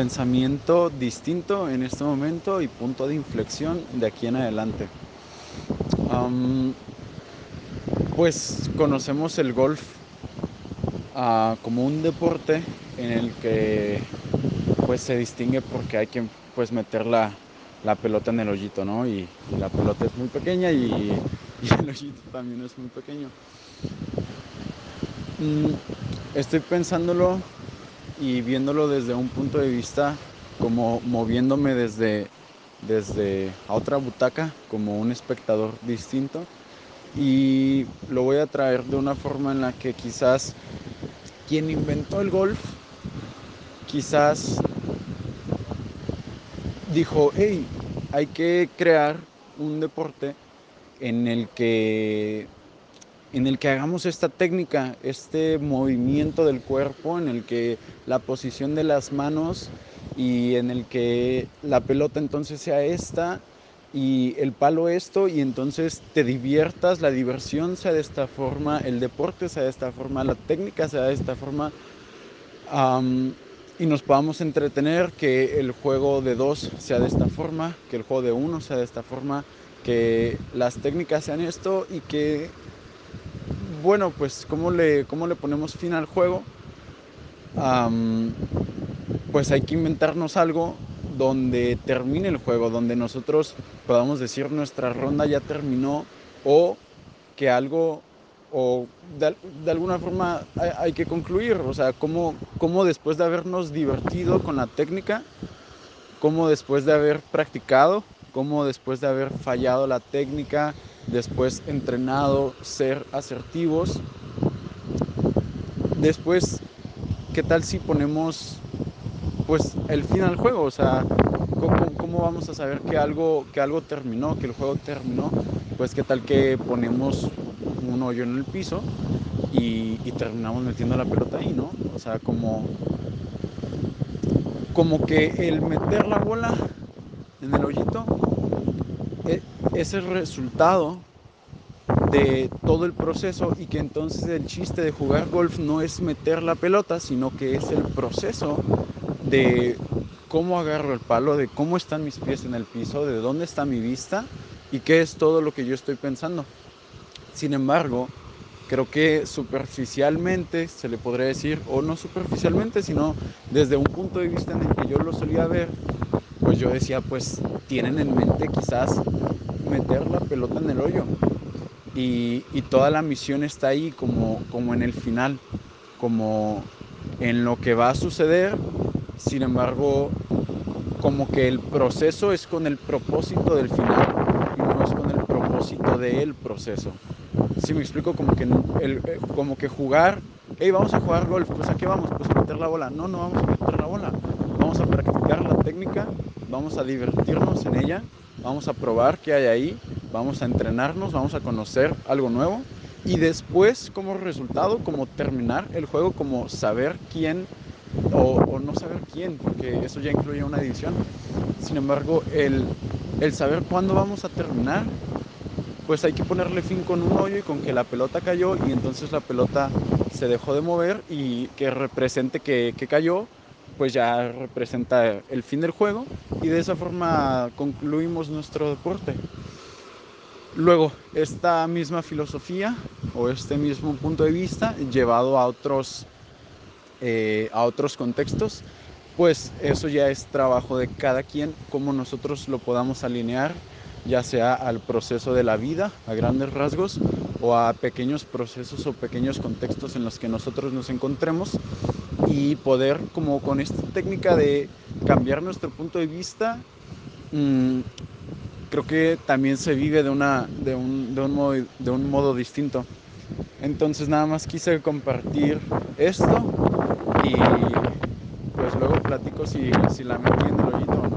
pensamiento distinto en este momento y punto de inflexión de aquí en adelante. pues conocemos el golf ah, como un deporte en el que pues se distingue porque hay que pues meter la, pelota en el hoyito, ¿no? Y, la pelota es muy pequeña y, el hoyito también es muy pequeño. Mm, estoy pensándolo y viéndolo desde un punto de vista como moviéndome desde, desde a otra butaca como un espectador distinto. Y lo voy a traer de una forma en la que quizás quien inventó el golf quizás dijo, hey, hay que crear un deporte en el que en el que hagamos esta técnica, este movimiento del cuerpo, en el que la posición de las manos y en el que la pelota entonces sea esta y el palo esto y entonces te diviertas, la diversión sea de esta forma, el deporte sea de esta forma, la técnica sea de esta forma y nos podamos entretener, que el juego de dos sea de esta forma, que el juego de uno sea de esta forma, que las técnicas sean esto y que bueno, pues ¿cómo le, cómo le ponemos fin al juego? pues hay que inventarnos algo donde termine el juego, donde nosotros podamos decir nuestra ronda ya terminó o que algo o de, alguna forma hay, que concluir, o sea, cómo, cómo después de habernos divertido con la técnica, cómo después de haber practicado, cómo después de haber fallado la técnica, después entrenado, ser asertivos. Después, ¿qué tal si ponemos pues el fin al juego? O sea, ¿cómo, vamos a saber que algo, que algo terminó, que el juego terminó? Pues qué tal que ponemos un hoyo en el piso y, terminamos metiendo la pelota ahí, ¿no? O sea, como, como que el meter la bola en el hoyito e, es el resultado de todo el proceso y que entonces el chiste de jugar golf no es meter la pelota, sino que es el proceso de cómo agarro el palo, de cómo están mis pies en el piso, de dónde está mi vista y qué es todo lo que yo estoy pensando. Sin embargo, creo que superficialmente se le podría decir, o no superficialmente, sino desde un punto de vista en el que yo lo solía ver, pues yo decía, pues tienen en mente quizás meter la pelota en el hoyo. Y, toda la misión está ahí como, como en el final, como en lo que va a suceder. Sin embargo, como que el proceso es con el propósito del final y no es con el propósito del proceso. Si me explico, como que, el, eh, como que jugar, hey, vamos a jugar golf, pues a qué vamos, pues a meter la bola. No, no vamos a meter la bola, vamos a practicar la técnica vamos a divertirnos en ella, vamos a probar qué hay ahí, vamos a entrenarnos, vamos a conocer algo nuevo y después como resultado, como terminar el juego, como saber quién o, no saber quién, porque eso ya incluye una división. Sin embargo, el, el saber cuándo vamos a terminar, pues hay que ponerle fin con un hoyo y con que la pelota cayó y entonces la pelota se dejó de mover y que represente que, que cayó pues ya representa el fin del juego y de esa forma concluimos nuestro deporte. Luego, esta misma filosofía o este mismo punto de vista llevado a otros, eh, a otros contextos, pues eso ya es trabajo de cada quien, cómo nosotros lo podamos alinear, ya sea al proceso de la vida, a grandes rasgos, o a pequeños procesos o pequeños contextos en los que nosotros nos encontremos y poder como con esta técnica de cambiar nuestro punto de vista, mm, creo que también se vive de, una, de, un, de, un modo, de un modo distinto. Entonces nada más quise compartir esto y pues luego platico si, si la metí en el hoyito